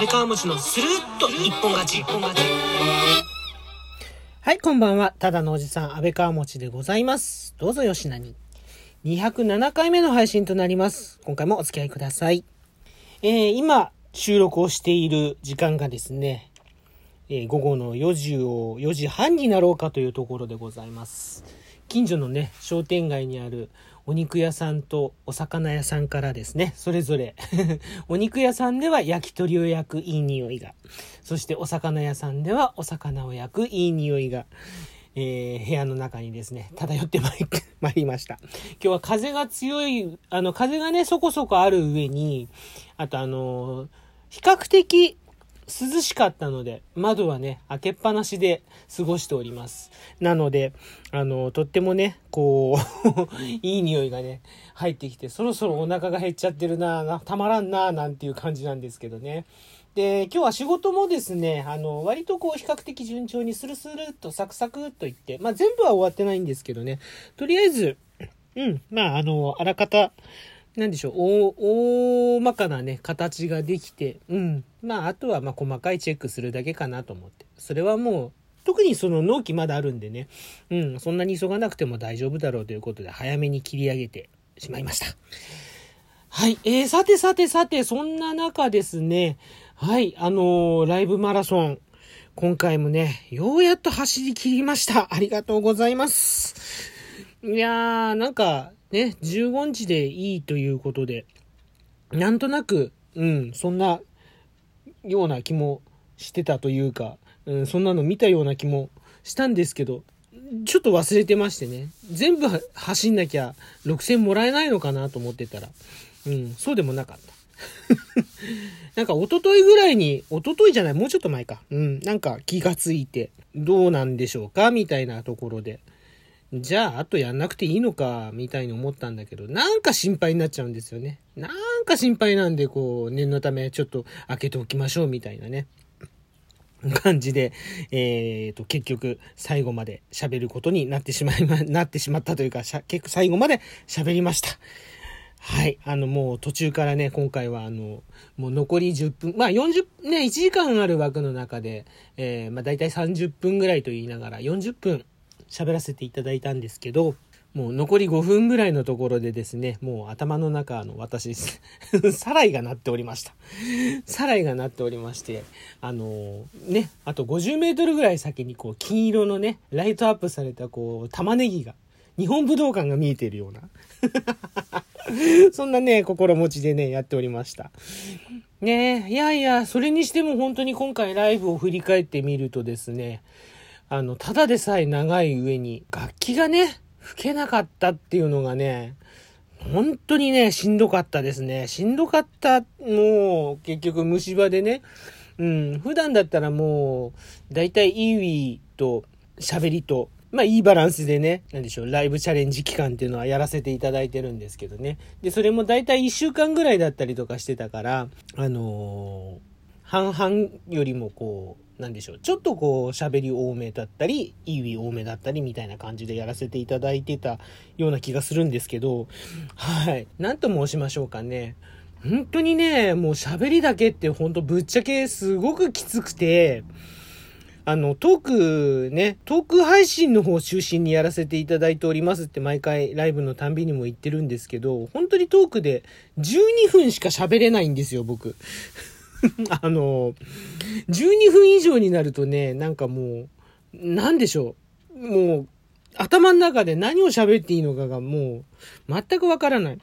安倍川餅のスルッと一本勝ち。一本勝ち。はい、こんばんは。ただのおじさん、安倍川餅でございます。どうぞよしなに。207回目の配信となります。今回もお付き合いください。えー、今、収録をしている時間がですね、えー午後の4時を、4時半になろうかというところでございます。近所のね、商店街にあるお肉屋さんとお魚屋さんからですね、それぞれ、お肉屋さんでは焼き鳥を焼くいい匂いが、そしてお魚屋さんではお魚を焼くいい匂いが、えー部屋の中にですね、漂ってまい まいりました。今日は風が強い、あの、風がね、そこそこある上に、あとあの比較的涼しかったので、窓はね、開けっぱなしで過ごしております。なので、あの、とってもね、こう、いい匂いがね、入ってきて、そろそろお腹が減っちゃってるなな、たまらんななんていう感じなんですけどね。で、今日は仕事もですね、あの、割とこう、比較的順調にスルスルっとサクサクっといって、まあ、全部は終わってないんですけどね、とりあえず、うん、まあ、あの、あらかた、なんでしょう、大、大まかなね、形ができて、うん。まあ、あとは、まあ、細かいチェックするだけかなと思って。それはもう、特にその納期まだあるんでね、うん、そんなに急がなくても大丈夫だろうということで、早めに切り上げてしまいました。はい。えー、さてさてさて、そんな中ですね、はい、あのーライブマラソン、今回もね、ようやっと走り切りました。ありがとうございます。いやー、なんか、ね、15日でいいということで、なんとなく、うん、そんなような気もしてたというか、うん、そんなの見たような気もしたんですけど、ちょっと忘れてましてね、全部走んなきゃ6000もらえないのかなと思ってたら、うん、そうでもなかった。なんか一昨日ぐらいに、一昨日じゃない、もうちょっと前か。うん、なんか気がついて、どうなんでしょうかみたいなところで。じゃあ、あとやんなくていいのか、みたいに思ったんだけど、なんか心配になっちゃうんですよね。なんか心配なんで、こう、念のためちょっと開けておきましょう、みたいなね。感じで、えーと、結局、最後まで喋ることになってしまいま、なってしまったというか、結構最後まで喋りました。はい。あの、もう途中からね、今回はあの、もう残り10分、まあ40、ね、1時間ある枠の中で、えー、まあ大体30分ぐらいと言いながら40分喋らせていただいたんですけど、もう残り5分ぐらいのところでですね、もう頭の中の私、サライが鳴っておりました。サライが鳴っておりまして、あのね、あと50メートルぐらい先にこう金色のね、ライトアップされたこう玉ねぎが、日本武道館が見えているような。そんなね、心持ちでね、やっておりました。ね、いやいや、それにしても本当に今回ライブを振り返ってみるとですね、あの、ただでさえ長い上に、楽器がね、吹けなかったっていうのがね、本当にね、しんどかったですね。しんどかった、もう、結局虫歯でね、うん、普段だったらもう、だいたいイーウィーと喋りと、まあいいバランスでね、なんでしょう、ライブチャレンジ期間っていうのはやらせていただいてるんですけどね。で、それもだいたい1週間ぐらいだったりとかしてたから、あのー半々よりもこう、なんでしょう、ちょっとこう喋り多めだったり、イーウィー多めだったりみたいな感じでやらせていただいてたような気がするんですけど、はい。なんと申しましょうかね。本当にね、もう喋りだけって本当ぶっちゃけすごくきつくて、あの、トークね、トーク配信の方を中心にやらせていただいておりますって毎回ライブのたんびにも言ってるんですけど、本当にトークで12分しか喋れないんですよ、僕。あの、12分以上になるとね、なんかもう、なんでしょう。もう、頭の中で何を喋っていいのかがもう、全くわからない。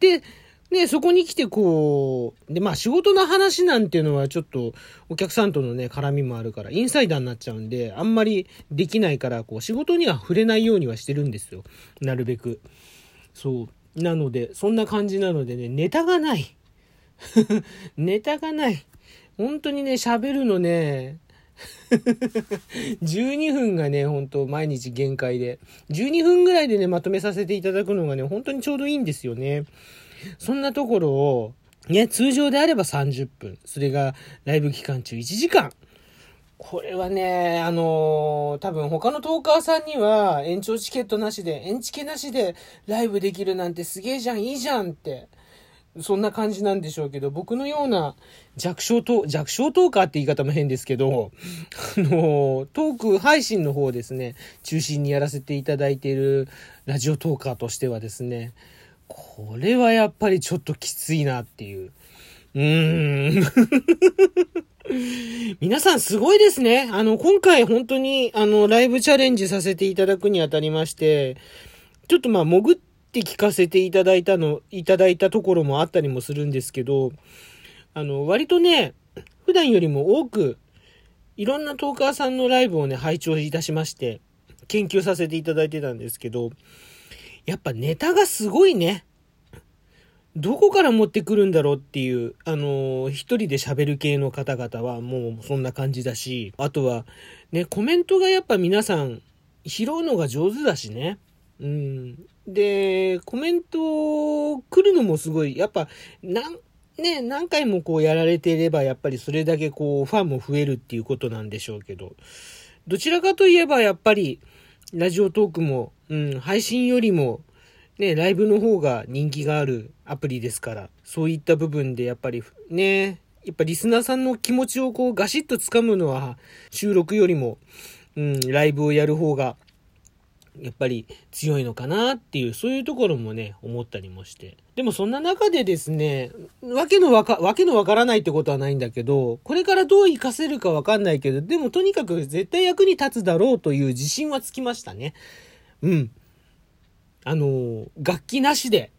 で、ね、そこに来てこう、で、まあ仕事の話なんていうのはちょっとお客さんとのね、絡みもあるから、インサイダーになっちゃうんで、あんまりできないから、こう仕事には触れないようにはしてるんですよ。なるべく。そう。なので、そんな感じなのでね、ネタがない。ネタがない。本当にね、喋るのね、12分がね、本当毎日限界で。12分ぐらいでね、まとめさせていただくのがね、本当にちょうどいいんですよね。そんなところを、ね、通常であれば30分。それがライブ期間中1時間。これはね、あのー多分他のトーカーさんには延長チケットなしで、延チケなしでライブできるなんてすげえじゃん、いいじゃんって。そんな感じなんでしょうけど、僕のような弱小ト弱小トーカーって言い方も変ですけど、あの、トーク配信の方ですね、中心にやらせていただいているラジオトーカーとしてはですね、これはやっぱりちょっときついなっていう。うーん。皆さんすごいですね。あの、今回本当に、あの、ライブチャレンジさせていただくにあたりまして、ちょっとまあ、潜っって聞かせていただいたの、いただいたところもあったりもするんですけど、あの、割とね、普段よりも多く、いろんなトーカーさんのライブをね、拝聴いたしまして、研究させていただいてたんですけど、やっぱネタがすごいね。どこから持ってくるんだろうっていう、あのー、一人で喋る系の方々はもうそんな感じだし、あとは、ね、コメントがやっぱ皆さん拾うのが上手だしね。うん。で、コメント来るのもすごい、やっぱ、なん、ね、何回もこうやられていれば、やっぱりそれだけこう、ファンも増えるっていうことなんでしょうけど、どちらかといえばやっぱり、ラジオトークも、うん、配信よりも、ね、ライブの方が人気があるアプリですから、そういった部分でやっぱりね、やっぱリスナーさんの気持ちをこうガシッと掴むのは収録よりも、うん、ライブをやる方がやっぱり強いのかなっていう、そういうところもね、思ったりもして。でもそんな中でですね、わけのわか、わけのわからないってことはないんだけど、これからどう活かせるかわかんないけど、でもとにかく絶対役に立つだろうという自信はつきましたね。うん。あの、楽器なしで、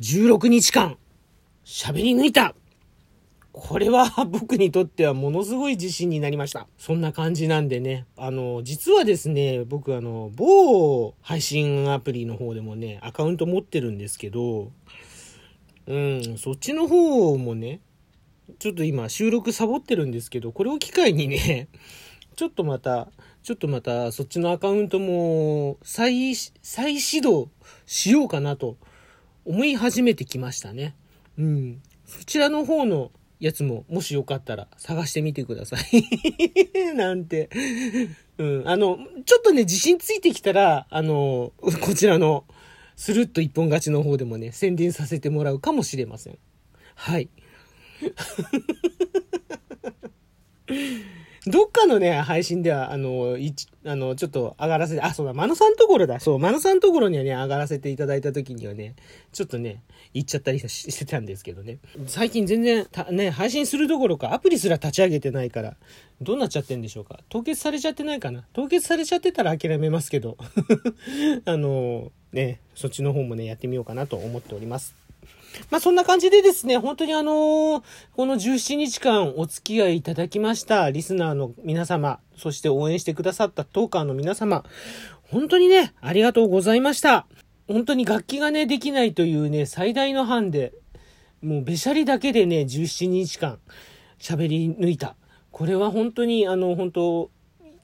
16日間、喋り抜いたこれは僕にとってはものすごい自信になりました。そんな感じなんでね。あの、実はですね、僕あの、某配信アプリの方でもね、アカウント持ってるんですけど、うん、そっちの方もね、ちょっと今収録サボってるんですけど、これを機会にね、ちょっとまた、ちょっとまたそっちのアカウントも再、再始動しようかなと思い始めてきましたね。うん。そちらの方のやつも、もしよかったら探してみてください なんて。うん。あの、ちょっとね、自信ついてきたら、あの、こちらの、スルッと一本勝ちの方でもね、宣伝させてもらうかもしれません。はい。どっかのね、配信では、あの、あの、ちょっと上がらせて、あ、そうだ、マノさんところだ。そう、マノさんところにはね、上がらせていただいた時にはね、ちょっとね、行っちゃったり してたんですけどね。最近全然、ね、配信するどころか、アプリすら立ち上げてないから、どうなっちゃってんでしょうか。凍結されちゃってないかな。凍結されちゃってたら諦めますけど、あの、ね、そっちの方もね、やってみようかなと思っております。まあそんな感じでですね、本当にあのー、この17日間お付き合いいただきましたリスナーの皆様、そして応援してくださったトーカーの皆様、本当にね、ありがとうございました。本当に楽器がね、できないというね、最大の班で、もうべしゃりだけでね、17日間喋り抜いた。これは本当に、あの、本当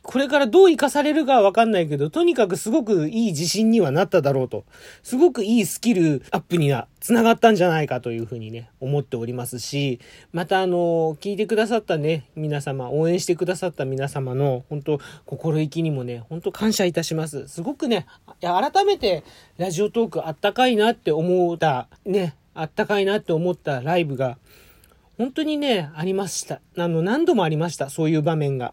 これからどう活かされるかはわかんないけど、とにかくすごくいい自信にはなっただろうと。すごくいいスキルアップには繋がったんじゃないかというふうにね、思っておりますし、またあの、聞いてくださったね、皆様、応援してくださった皆様の、本当心意気にもね、本当感謝いたします。すごくね、改めてラジオトークあったかいなって思った、ね、あったかいなって思ったライブが、本当にね、ありました。あの、何度もありました。そういう場面が。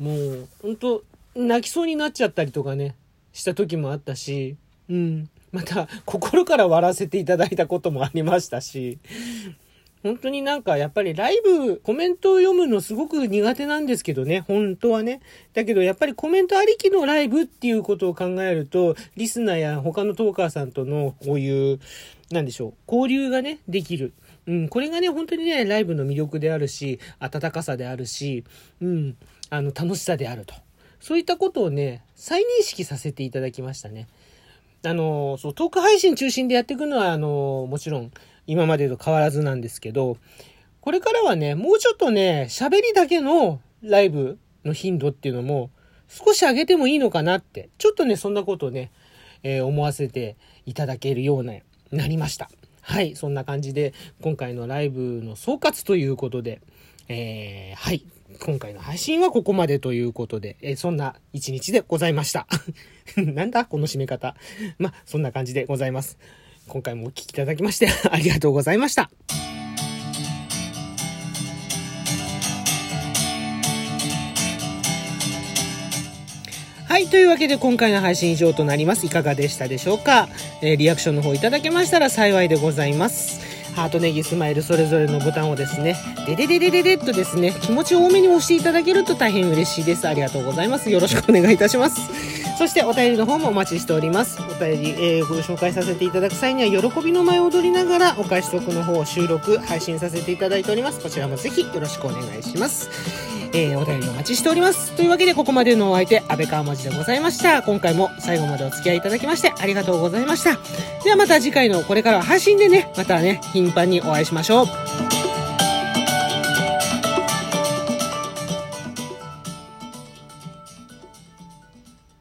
もう、ほんと、泣きそうになっちゃったりとかね、した時もあったし、うん。また、心から笑わせていただいたこともありましたし、本当になんかやっぱりライブ、コメントを読むのすごく苦手なんですけどね、本当はね。だけどやっぱりコメントありきのライブっていうことを考えると、リスナーや他のトーカーさんとのこういう、なんでしょう、交流がね、できる。うん、これがね、本当にね、ライブの魅力であるし、温かさであるし、うん、あの、楽しさであると。そういったことをね、再認識させていただきましたね。あの、そう、トーク配信中心でやっていくのは、あの、もちろん、今までと変わらずなんですけど、これからはね、もうちょっとね、喋りだけのライブの頻度っていうのも、少し上げてもいいのかなって、ちょっとね、そんなことをね、えー、思わせていただけるような、なりました。はい、そんな感じで、今回のライブの総括ということで、えー、はい、今回の配信はここまでということで、えー、そんな一日でございました。なんだ？この締め方。まあ、そんな感じでございます。今回もお聞きいただきまして ありがとうございました。はい。というわけで今回の配信以上となります。いかがでしたでしょうか、えー、リアクションの方いただけましたら幸いでございます。ハートネギスマイルそれぞれのボタンをですね、ででででででっとですね、気持ち多めに押していただけると大変嬉しいです。ありがとうございます。よろしくお願いいたします。そしてお便りの方もお待ちしております。お便り、えー、ご紹介させていただく際には、喜びの舞を踊りながら、お返しトークの方を収録、配信させていただいております。こちらもぜひよろしくお願いします。えー、お便りお待ちしております。というわけで、ここまでのお相手、安倍川文字でございました。今回も最後までお付き合いいただきまして、ありがとうございました。ではまた次回のこれからは配信でね、またね、頻繁にお会いしましょう。